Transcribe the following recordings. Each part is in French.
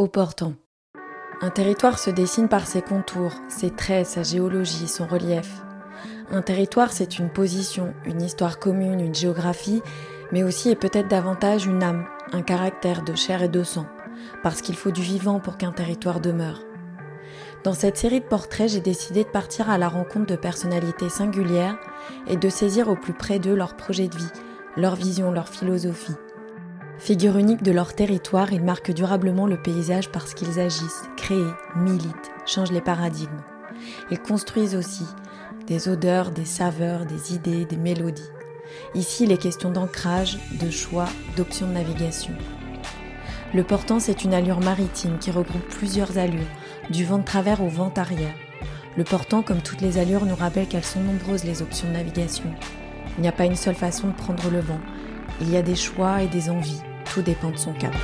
Au portant. Un territoire se dessine par ses contours, ses traits, sa géologie, son relief. Un territoire, c'est une position, une histoire commune, une géographie, mais aussi et peut-être davantage une âme, un caractère de chair et de sang, parce qu'il faut du vivant pour qu'un territoire demeure. Dans cette série de portraits, j'ai décidé de partir à la rencontre de personnalités singulières et de saisir au plus près d'eux leur projet de vie, leur vision, leur philosophie. Figure unique de leur territoire, ils marquent durablement le paysage parce qu'ils agissent, créent, militent, changent les paradigmes. Ils construisent aussi des odeurs, des saveurs, des idées, des mélodies. Ici, il est question d'ancrage, de choix, d'options de navigation. Le portant, c'est une allure maritime qui regroupe plusieurs allures, du vent de travers au vent arrière. Le portant, comme toutes les allures, nous rappelle qu'elles sont nombreuses les options de navigation. Il n'y a pas une seule façon de prendre le vent. Il y a des choix et des envies. Tout dépend de son cadre.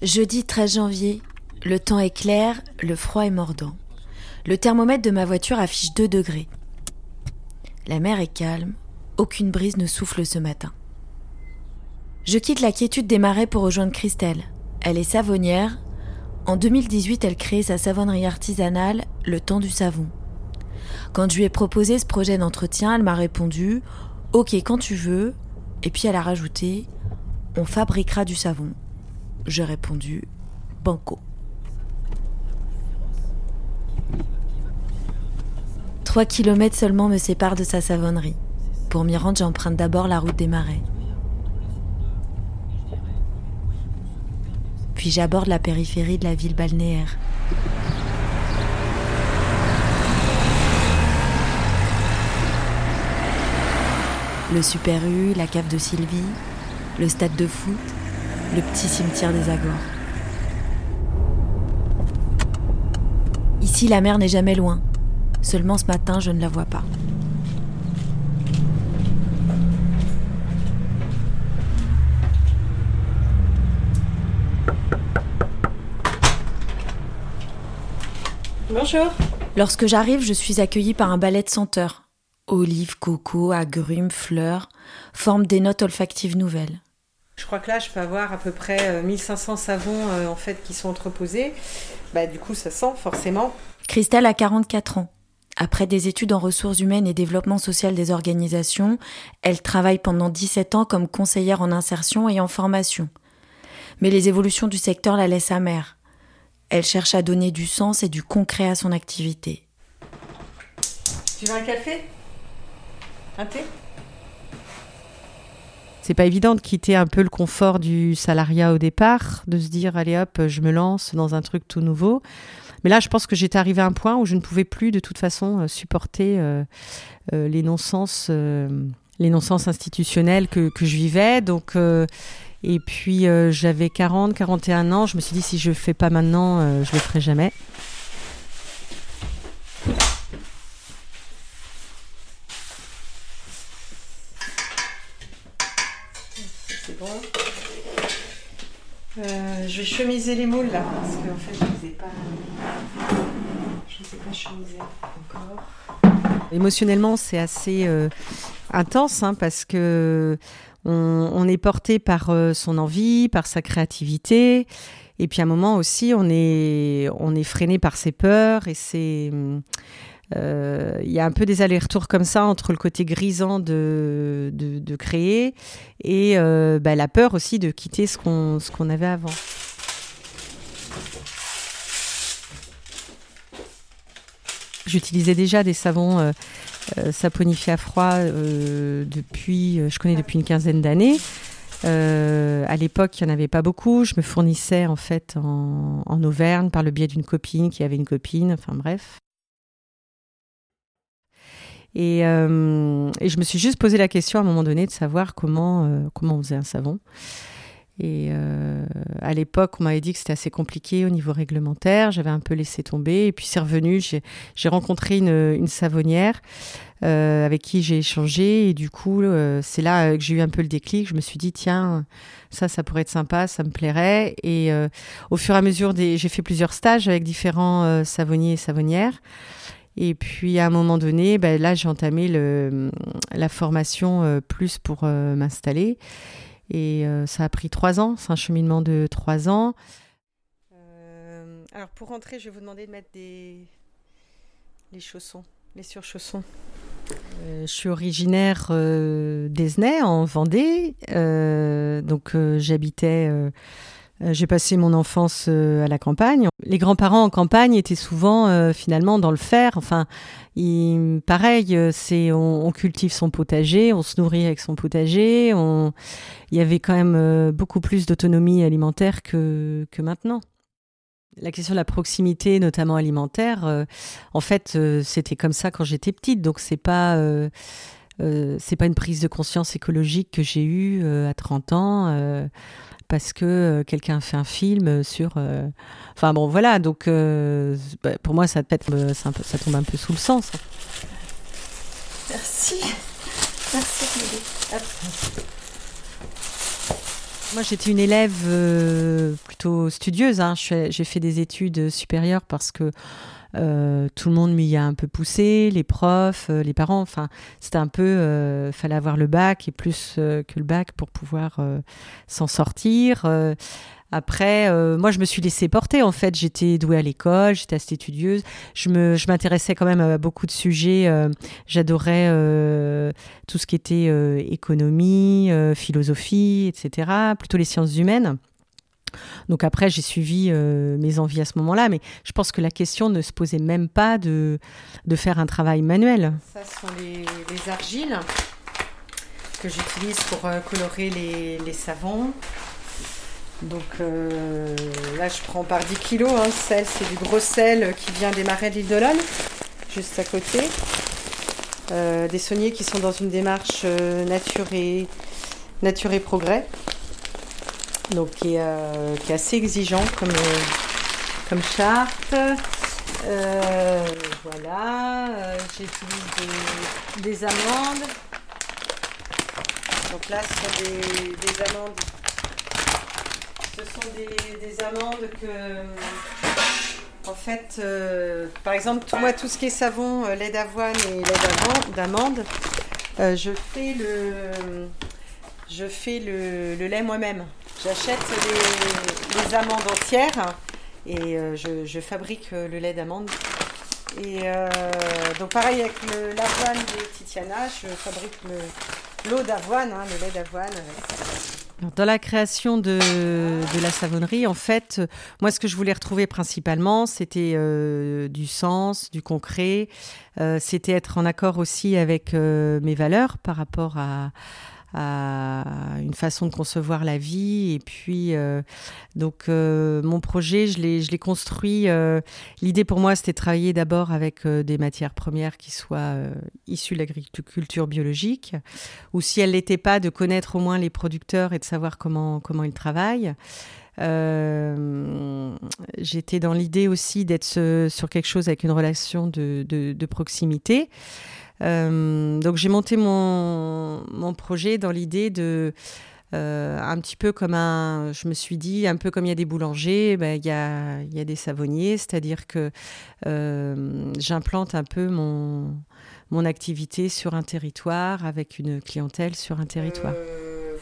Jeudi 13 janvier, le temps est clair, le froid est mordant. Le thermomètre de ma voiture affiche 2 degrés. La mer est calme, aucune brise ne souffle ce matin. Je quitte la quiétude des marais pour rejoindre Christelle. Elle est savonnière. En 2018, elle crée sa savonnerie artisanale, Le Temps du Savon. Quand je lui ai proposé ce projet d'entretien, elle m'a répondu Ok, quand tu veux. Et puis elle a rajouté On fabriquera du savon. J'ai répondu Banco. Trois kilomètres seulement me séparent de sa savonnerie. Pour m'y rendre, j'emprunte d'abord la route des marais. J'aborde la périphérie de la ville balnéaire. Le Super U, la cave de Sylvie, le stade de foot, le petit cimetière des Agores. Ici, la mer n'est jamais loin. Seulement ce matin, je ne la vois pas. Bonjour. Lorsque j'arrive, je suis accueillie par un balai de senteurs. Olives, coco, agrumes, fleurs forment des notes olfactives nouvelles. Je crois que là, je peux avoir à peu près 1500 euh, savons euh, en fait qui sont entreposés. Bah, du coup, ça sent forcément. Christelle a 44 ans. Après des études en ressources humaines et développement social des organisations, elle travaille pendant 17 ans comme conseillère en insertion et en formation. Mais les évolutions du secteur la laissent amère. Elle cherche à donner du sens et du concret à son activité. Tu veux un café? Un thé? C'est pas évident de quitter un peu le confort du salariat au départ, de se dire allez hop, je me lance dans un truc tout nouveau. Mais là, je pense que j'étais arrivé à un point où je ne pouvais plus de toute façon euh, supporter euh, euh, les non-sens, les non-sens institutionnels que, que, je vivais. Donc et puis j'avais 40, 41 ans. Je me suis dit si je le fais pas maintenant, je le ferai jamais. Euh, je vais chemiser les moules là, parce qu'en fait, je ne les ai pas, je les ai pas chemisés encore. Émotionnellement, c'est assez euh, intense hein, parce que on, est porté par euh, son envie, par sa créativité, et puis à un moment aussi, on est, freiné par ses peurs et ses euh, il y a un peu des allers-retours comme ça entre le côté grisant de, créer et euh, bah, la peur aussi de quitter ce qu'on avait avant. J'utilisais déjà des savons saponifiés à froid depuis, je connais depuis une quinzaine d'années. à l'époque, il n'y en avait pas beaucoup. Je me fournissais en fait en, en Auvergne par le biais d'une copine qui avait une copine. Enfin bref. Euh, et, je me suis juste posé la question à un moment donné de savoir comment, euh, comment on faisait un savon. Et euh, à l'époque, on m'avait dit que c'était assez compliqué au niveau réglementaire. J'avais un peu laissé tomber. Et puis c'est revenu. J'ai rencontré une, une savonnière avec qui j'ai échangé. Et du coup, c'est là que j'ai eu un peu le déclic. Je me suis dit, tiens, ça, ça pourrait être sympa, ça me plairait. Et au fur et à mesure, j'ai fait plusieurs stages avec différents savonniers et savonnières. Et puis à un moment donné, ben, là j'ai entamé le, la formation plus pour m'installer. Et ça a pris trois ans, c'est un cheminement de trois ans. alors pour rentrer, je vais vous demander de mettre des les chaussons, les surchaussons. Euh, je suis originaire euh, d'Esnay, en Vendée. Euh, donc, j'habitais. J'ai passé mon enfance à la campagne. Les grands-parents en campagne étaient souvent finalement dans le fer. Enfin, pareil, c'est on, cultive son potager, on se nourrit avec son potager. On, il y avait quand même beaucoup plus d'autonomie alimentaire que, que maintenant. La question de la proximité, notamment alimentaire, euh, en fait, euh, c'était comme ça quand j'étais petite. Donc, c'est pas, euh, c'est pas une prise de conscience écologique que j'ai eue à 30 ans parce que quelqu'un fait un film sur. Enfin, bon, voilà. Donc, bah, pour moi, ça, ça, ça, tombe un peu sous le sens. Merci. Merci, moi, j'étais une élève euh, plutôt studieuse. Hein. J'ai fait des études supérieures parce que euh, tout le monde m'y a un peu poussé, les profs, euh, les parents. Enfin, c'était un peu, fallait avoir le bac et plus que le bac pour pouvoir s'en sortir. Après, euh, moi, je me suis laissée porter. En fait, j'étais douée à l'école, j'étais assez étudieuse. Je me, je m'intéressais quand même à beaucoup de sujets. Euh, j'adorais euh, tout ce qui était économie, philosophie, etc. Plutôt les sciences humaines. Donc après, j'ai suivi mes envies à ce moment-là, mais je pense que la question ne se posait même pas de, de faire un travail manuel. Ça, sont les, les argiles que j'utilise pour colorer les, les savons. Donc euh, là, je prends par 10 kilos. Hein, sel, c'est du gros sel qui vient des marais de l'île de juste à côté. Euh, des sauniers qui sont dans une démarche euh, nature, et, nature et progrès. Donc qui est, assez exigeant comme, comme charte. voilà, j'utilise des, amandes. Donc là, ce sont des, des amandes ce sont des, amandes que, en fait, euh, par exemple, moi, tout ce qui est savon, euh, lait d'avoine et lait d'amande, euh, je fais le, je fais le, lait moi-même. J'achète les, amandes entières et je, fabrique le lait d'amande. Et donc pareil avec l'avoine de Titiana, je fabrique l'eau d'avoine, hein, le lait d'avoine. Dans la création de, la savonnerie, en fait, moi, ce que je voulais retrouver principalement, c'était euh, du sens, du concret. Euh, c'était être en accord aussi avec euh, mes valeurs par rapport à, à une façon de concevoir la vie. Et puis, euh, donc, euh, mon projet, je l'ai construit. Euh, l'idée pour moi, c'était de travailler d'abord avec des matières premières qui soient issues de l'agriculture biologique, ou si elles n'étaient pas, de connaître au moins les producteurs et de savoir comment, comment ils travaillent. J'étais dans l'idée aussi d'être sur quelque chose avec une relation de proximité. Euh, donc j'ai monté mon, mon, projet dans l'idée de... Euh, un petit peu comme un, je me suis dit, un peu comme il y a des boulangers, ben, il, y a, y a des savonniers, c'est-à-dire que euh, j'implante un peu mon, mon activité sur un territoire avec une clientèle sur un territoire.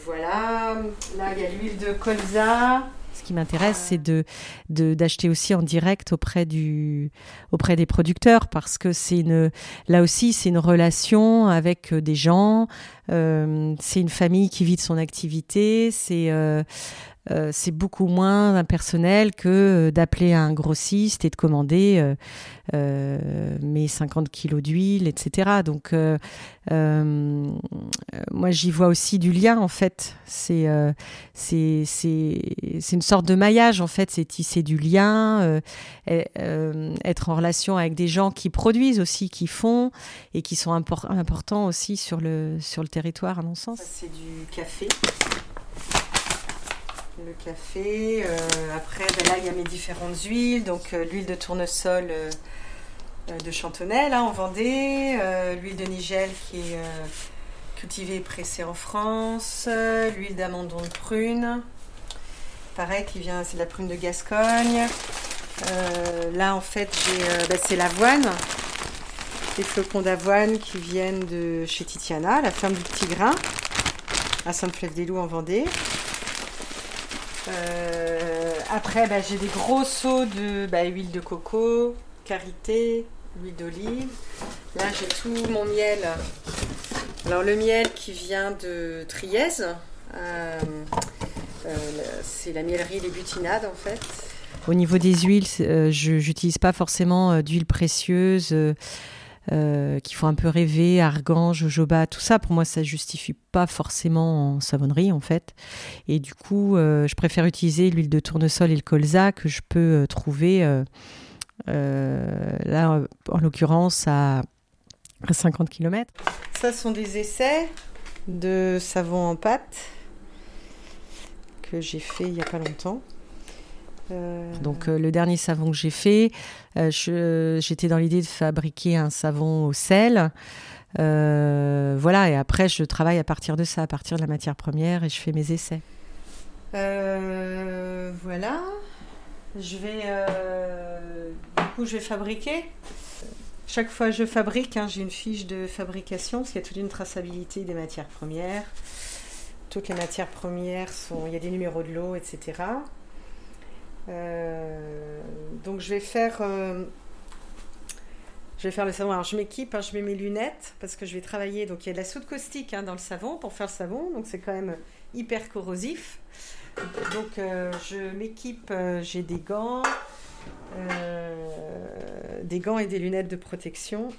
voilà, là il y a l'huile de colza, ce qui m'intéresse, c'est de, d'acheter aussi en direct auprès, du, auprès des producteurs parce que c'est une, là aussi, c'est une relation avec euh, des gens, euh, c'est une famille qui vit de son activité, c'est euh, euh, c'est beaucoup moins impersonnel que euh, d'appeler un grossiste et de commander euh, mes 50 kilos d'huile, etc. Donc, moi, j'y vois aussi du lien, en fait. C'est une sorte de maillage, en fait. C'est tisser du lien, être en relation avec des gens qui produisent aussi, qui font et qui sont importants aussi sur le, sur le territoire, à mon sens. C'est du café le café. Euh, après, ben là, il y a mes différentes huiles. Donc, euh, l'huile de tournesol euh, de Chantonnay, là, en Vendée. l'huile de Nigel qui est cultivée et pressée en France. l'huile d'amandon de prune. Pareil, qui vient, c'est de la prune de Gascogne. là, en fait, ben, c'est l'avoine. des flocons d'avoine qui viennent de chez Titiana, la ferme du Petit Grain, à Sainte-Flève-des-Loups en Vendée. Euh, après, bah, j'ai des gros seaux de bah, huile de coco, karité, huile d'olive. Là, j'ai tout mon miel. Alors, le miel qui vient de Trièse. Euh, euh, c'est la mielerie Les Butinades, en fait. Au niveau des huiles, je n'utilise pas forcément d'huile précieuse. Qui font un peu rêver, argan, jojoba, tout ça, pour moi, ça justifie pas forcément en savonnerie, en fait. Et du coup, je préfère utiliser l'huile de tournesol et le colza que je peux trouver euh, là, en l'occurrence, à, 50 km. Ça sont des essais de savon en pâte que j'ai fait il n'y a pas longtemps. Euh, Donc euh, le dernier savon que j'ai fait, j'étais dans l'idée de fabriquer un savon au sel. voilà, et après je travaille à partir de ça, à partir de la matière première, et je fais mes essais. voilà. Je vais, euh, du coup, je vais fabriquer. Chaque fois que je fabrique, hein, j'ai une fiche de fabrication, parce qu'il y a toute une traçabilité des matières premières. Toutes les matières premières sont, il y a des numéros de l'eau, etc. Euh, donc je vais faire, euh, je vais faire le savon. Alors je m'équipe, hein, je mets mes lunettes parce que je vais travailler. Donc il y a de la soude caustique hein, dans le savon pour faire le savon, donc c'est quand même hyper corrosif. Donc euh, je m'équipe, j'ai des gants, des gants et des lunettes de protection.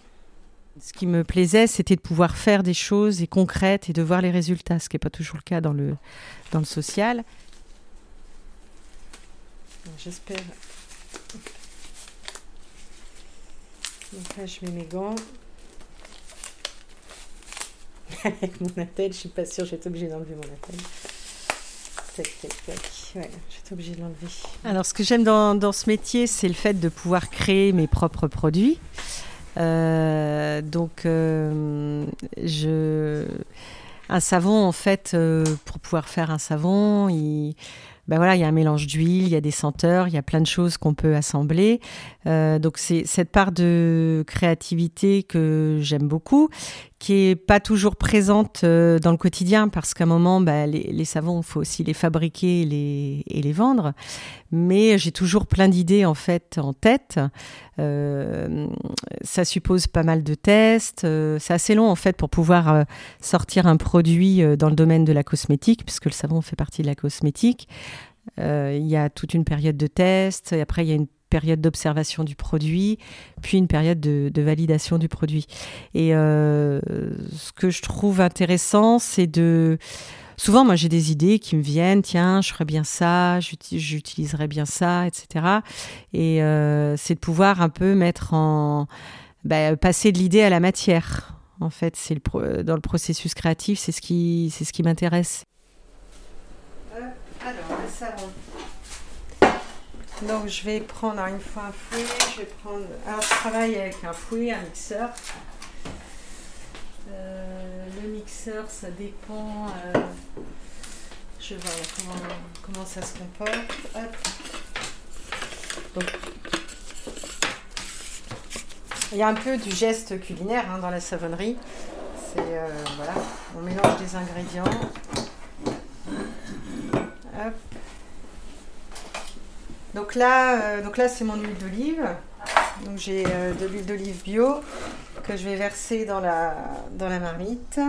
Ce qui me plaisait, c'était de pouvoir faire des choses et concrètes et de voir les résultats, ce qui n'est pas toujours le cas dans le, dans le social. J'espère. Donc là, je mets mes gants. Avec mon attel, je suis pas sûre, je vais être obligée d'enlever mon attel. Ouais, j'étais obligée de l'enlever. Alors, ce que j'aime dans, dans, ce métier, c'est le fait de pouvoir créer mes propres produits. Euh, donc, euh, je... un savon, en fait, euh, pour pouvoir faire un savon, il ben voilà, il y a un mélange d'huile, il y a des senteurs, il y a plein de choses qu'on peut assembler. Euh, donc c'est cette part de créativité que j'aime beaucoup, qui est pas toujours présente euh, dans le quotidien parce qu'à un moment, ben, les, savons, il faut aussi les fabriquer et les, vendre. Mais j'ai toujours plein d'idées en fait en tête. Euh, ça suppose pas mal de tests. c'est assez long en fait pour pouvoir sortir un produit dans le domaine de la cosmétique, puisque le savon fait partie de la cosmétique. Euh, il y a toute une période de test, et après il y a une période d'observation du produit, puis une période de, validation du produit. Et euh, ce que je trouve intéressant, c'est de... Souvent, moi, j'ai des idées qui me viennent, tiens, je ferais bien ça, j'utiliserais bien ça, etc. Et euh, c'est de pouvoir un peu mettre en... Bah, passer de l'idée à la matière. En fait, c'est dans le processus créatif, c'est ce qui, ce qui m'intéresse. Alors, le savon. Donc, je vais prendre une fois un fouet. Je vais prendre. Alors, je travaille avec un fouet, un mixeur. Euh, le mixeur, ça dépend. Euh, je vais voir comment, ça se comporte. Hop. Donc, il y a un peu du geste culinaire hein, dans la savonnerie. C'est euh, voilà, on mélange des ingrédients. Donc là, euh, donc là c'est mon huile d'olive. Donc j'ai euh, de l'huile d'olive bio que je vais verser dans la, dans la marmite.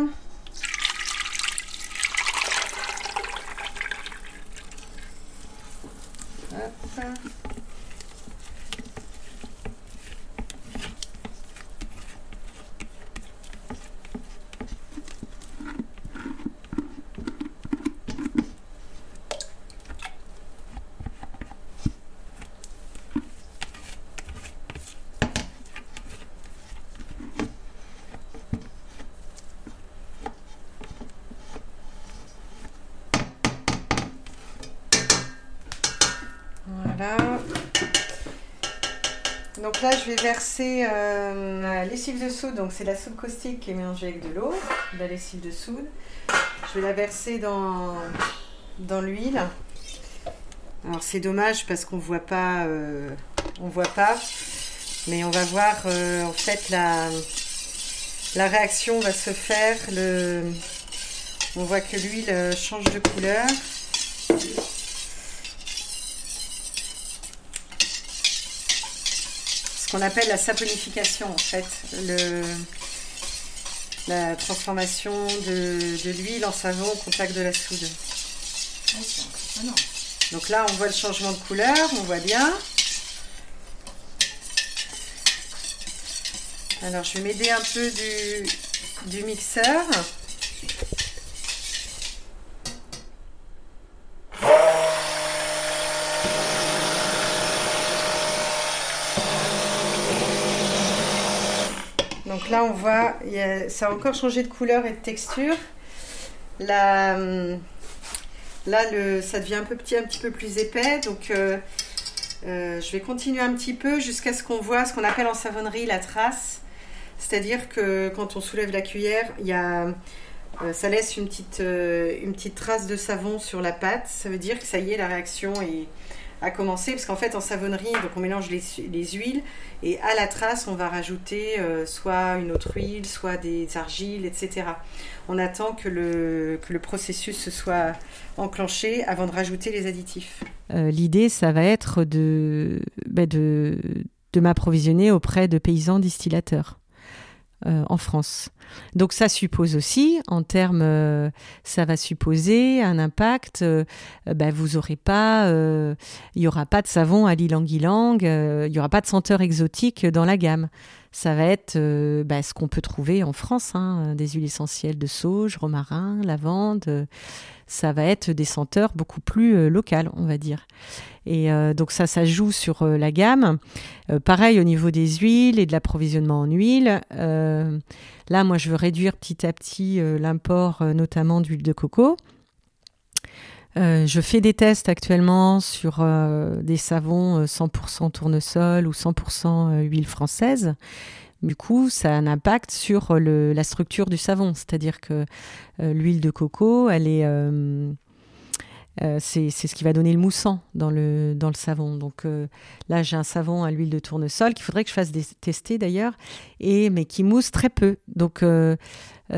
Donc là, je vais verser euh, la lessive de soude. Donc c'est la soude caustique qui est mélangée avec de l'eau, de la lessive de soude. Je vais la verser dans, dans l'huile. Alors c'est dommage parce qu'on voit pas, euh, on voit pas. Mais on va voir en fait la, la réaction va se faire. Le, on voit que l'huile change de couleur. Ce qu'on appelle la saponification en fait. Le, la transformation de, l'huile en savon au contact de la soude. Donc là, on voit le changement de couleur, on voit bien. Alors, je vais m'aider un peu du, du mixeur. Donc on voit, ça a encore changé de couleur et de texture. Là, là le, ça devient un, peu petit, un petit peu plus épais. Donc, euh, euh, je vais continuer un petit peu jusqu'à ce qu'on voit ce qu'on appelle en savonnerie la trace. C'est-à-dire que quand on soulève la cuillère, il y a, euh, ça laisse une petite, une petite trace de savon sur la pâte. Ça veut dire que ça y est, la réaction est, a commencé, parce qu'en fait en savonnerie, donc on mélange les, huiles et à la trace on va rajouter euh, soit une autre huile, soit des argiles, etc. On attend que le, que le processus se soit enclenché avant de rajouter les additifs. Euh, l'idée, ça va être de, bah, de, de m'approvisionner auprès de paysans distillateurs. Euh, en France. Donc ça suppose aussi, en termes, euh, ça va supposer un impact. Euh, bah, vous aurez pas, il y aura pas de savon à l'ilang-ilang, il y aura pas de senteur exotique dans la gamme. Ça va être bah, ce qu'on peut trouver en France, hein, des huiles essentielles de sauge, romarin, lavande ça va être des senteurs beaucoup plus euh, locales, on va dire. Et euh, donc ça, ça joue sur euh, la gamme. pareil au niveau des huiles et de l'approvisionnement en huile. là, moi, je veux réduire petit à petit l'import, notamment d'huile de coco. Je fais des tests actuellement sur des savons 100% tournesol ou 100% huile française. Du coup, ça a un impact sur la structure du savon, c'est-à-dire que euh, l'huile de coco, euh, euh, c'est, ce qui va donner le moussant dans le, dans le savon. Donc là, j'ai un savon à l'huile de tournesol qu'il faudrait que je fasse tester d'ailleurs, mais qui mousse très peu. Donc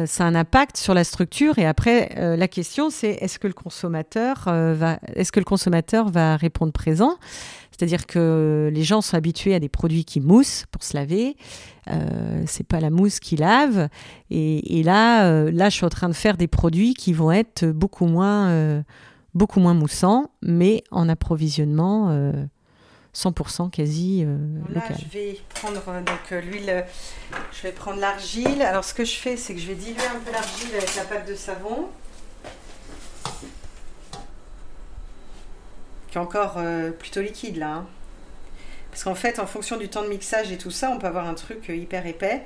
ça a un impact sur la structure. Et après, la question, c'est est-ce que le consommateur va, est-ce que le consommateur va répondre présent? C'est-à-dire que les gens sont habitués à des produits qui moussent pour se laver. Euh, c'est pas la mousse qui lave. Et, là, euh, là, je suis en train de faire des produits qui vont être beaucoup moins, euh, beaucoup moins moussants, mais en approvisionnement 100% quasi local. je vais prendre donc l'huile. Je vais prendre l'argile. Alors, ce que je fais, c'est que je vais diluer un peu l'argile avec la pâte de savon. qui est encore euh, plutôt liquide là. Hein. Parce qu'en fait, en fonction du temps de mixage et tout ça, on peut avoir un truc euh, hyper épais.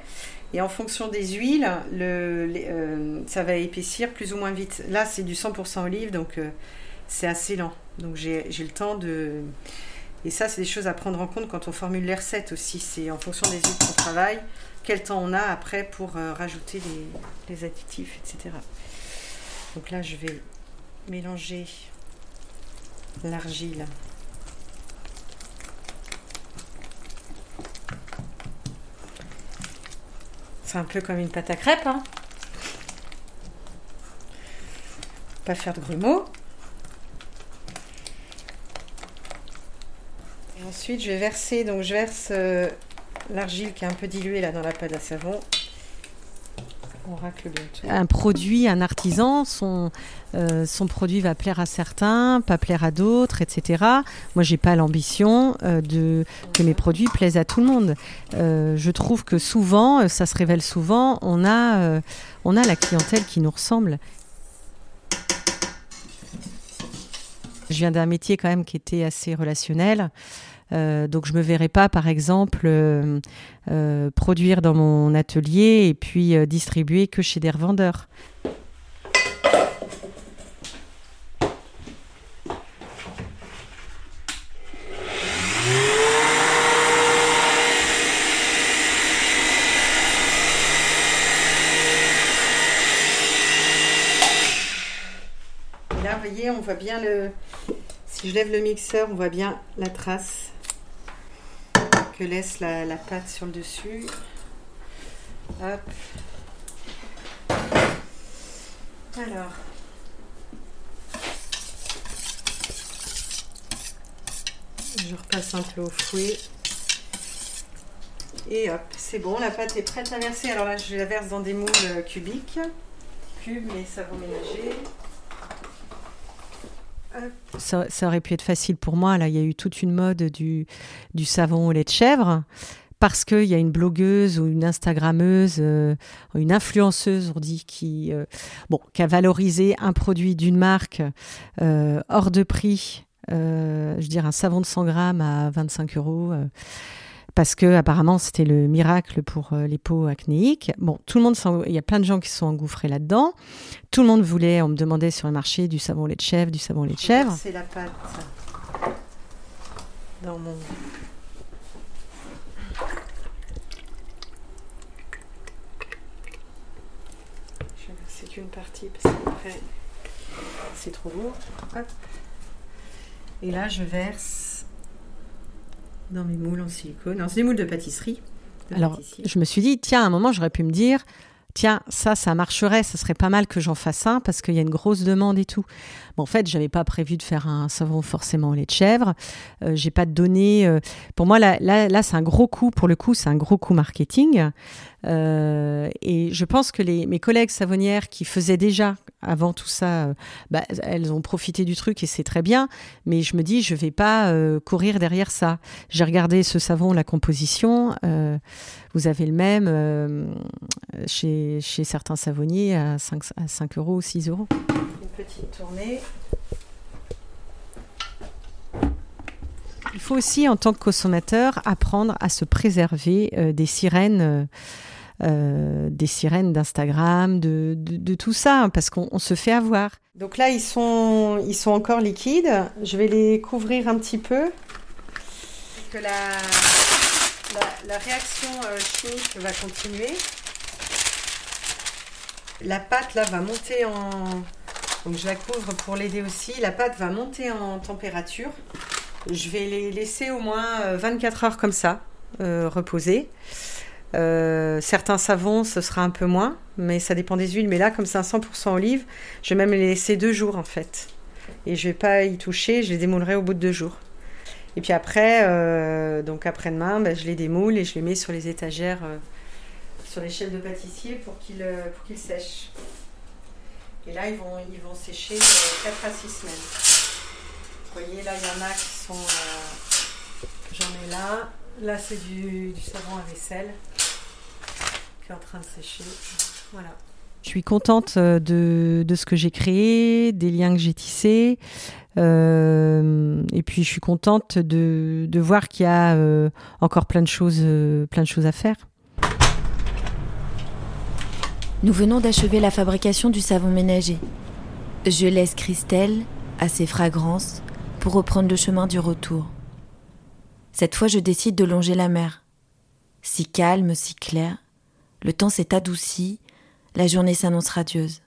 Et en fonction des huiles, le, euh, ça va épaissir plus ou moins vite. Là, c'est du 100% olive, donc c'est assez lent. Donc j'ai le temps de... Et ça, c'est des choses à prendre en compte quand on formule les recettes aussi. C'est en fonction des huiles qu'on travaille, quel temps on a après pour rajouter les, les additifs, etc. Donc là, je vais mélanger l'argile. C'est un peu comme une pâte à crêpes. Hein Pas faire de grumeaux. Ensuite, je vais verser, donc je verse euh, l'argile qui est un peu diluée là dans la pâte à savon un produit, un artisan, son, euh, son produit va plaire à certains, pas plaire à d'autres, etc. Moi, j'ai pas l'ambition euh, de que mes produits plaisent à tout le monde. Je trouve que souvent, ça se révèle souvent, on a, on a la clientèle qui nous ressemble. Je viens d'un métier quand même qui était assez relationnel. Euh, donc je me verrais pas, par exemple, euh, euh, produire dans mon atelier et puis distribuer que chez des revendeurs. Là, vous voyez, on voit bien le. Si je lève le mixeur, on voit bien la trace que laisse la, la pâte sur le dessus. Hop. Alors. Je repasse un peu au fouet. Et hop, c'est bon, la pâte est prête à verser. Alors là, je la verse dans des moules euh, cubiques. Cubes, mais savon ménager. Ça, ça, aurait pu être facile pour moi. Là, il y a eu toute une mode du, savon au lait de chèvre parce qu'il y a une blogueuse ou une Instagrammeuse, euh, une influenceuse, on dit, qui, euh, bon, qui a valorisé un produit d'une marque euh, hors de prix. je veux dire, un savon de 100 grammes à 25 euros parce que apparemment c'était le miracle pour euh, les peaux acnéiques. Bon, tout le monde, il y a plein de gens qui se sont engouffrés là-dedans. Tout le monde voulait, on me demandait sur le marché du savon lait de chèvre, du savon lait de chèvre. C'est la pâte dans mon. C'est une partie parce qu'après c'est trop lourd. Et là je verse dans mes moules en silicone. c'est des moules de pâtisserie. Alors, je me suis dit, tiens, à un moment, j'aurais pu me dire, tiens, ça, ça marcherait, ça serait pas mal que j'en fasse un parce qu'il y a une grosse demande et tout. Bon, en fait, j'avais pas prévu de faire un savon forcément au lait de chèvre. Euh, j'ai pas de données. Euh, pour moi, là, là, c'est un gros coup. Pour le coup, c'est un gros coup marketing. Euh, et je pense que les, mes collègues savonnières qui faisaient déjà avant tout ça, euh, bah, elles ont profité du truc et c'est très bien. Mais je me dis, je vais pas courir derrière ça. J'ai regardé ce savon, la composition. vous avez le même chez, chez, certains savonniers à 5, à 5 euros ou 6 euros. Une petite tournée. Il faut aussi, en tant que consommateur, apprendre à se préserver des sirènes euh, des sirènes d'Instagram, de, de, tout ça, parce qu'on se fait avoir. Donc là, ils sont, ils sont encore liquides. Je vais les couvrir un petit peu. Que la, la, réaction euh, chimique va continuer. La pâte, là, va monter en... Donc je la couvre pour l'aider aussi. La pâte va monter en température. Je vais les laisser au moins 24 euh, heures comme ça, reposer. Euh, certains savons, ce sera un peu moins, mais ça dépend des huiles. Mais là, comme c'est un 100% olive, je vais même les laisser deux jours en fait. Et je vais pas y toucher, je les démoulerai au bout de deux jours. Et puis après, euh, donc après-demain, ben, je les démoule et je les mets sur les étagères, euh, sur l'échelle de pâtissier pour qu'ils qu'ils sèchent. Et là, ils vont, sécher 4 à 6 semaines. Vous voyez, là, il y en a qui sont. J'en ai là. Là, c'est du, savon à vaisselle en train de sécher. Voilà. Je suis contente euh, de, ce que j'ai créé, des liens que j'ai tissés. Euh, et puis je suis contente de, voir qu'il y a euh, encore plein de choses à faire. Nous venons d'achever la fabrication du savon ménager. Je laisse Christelle à ses fragrances pour reprendre le chemin du retour. Cette fois, je décide de longer la mer. Si calme, si claire, le temps s'est adouci, la journée s'annonce radieuse.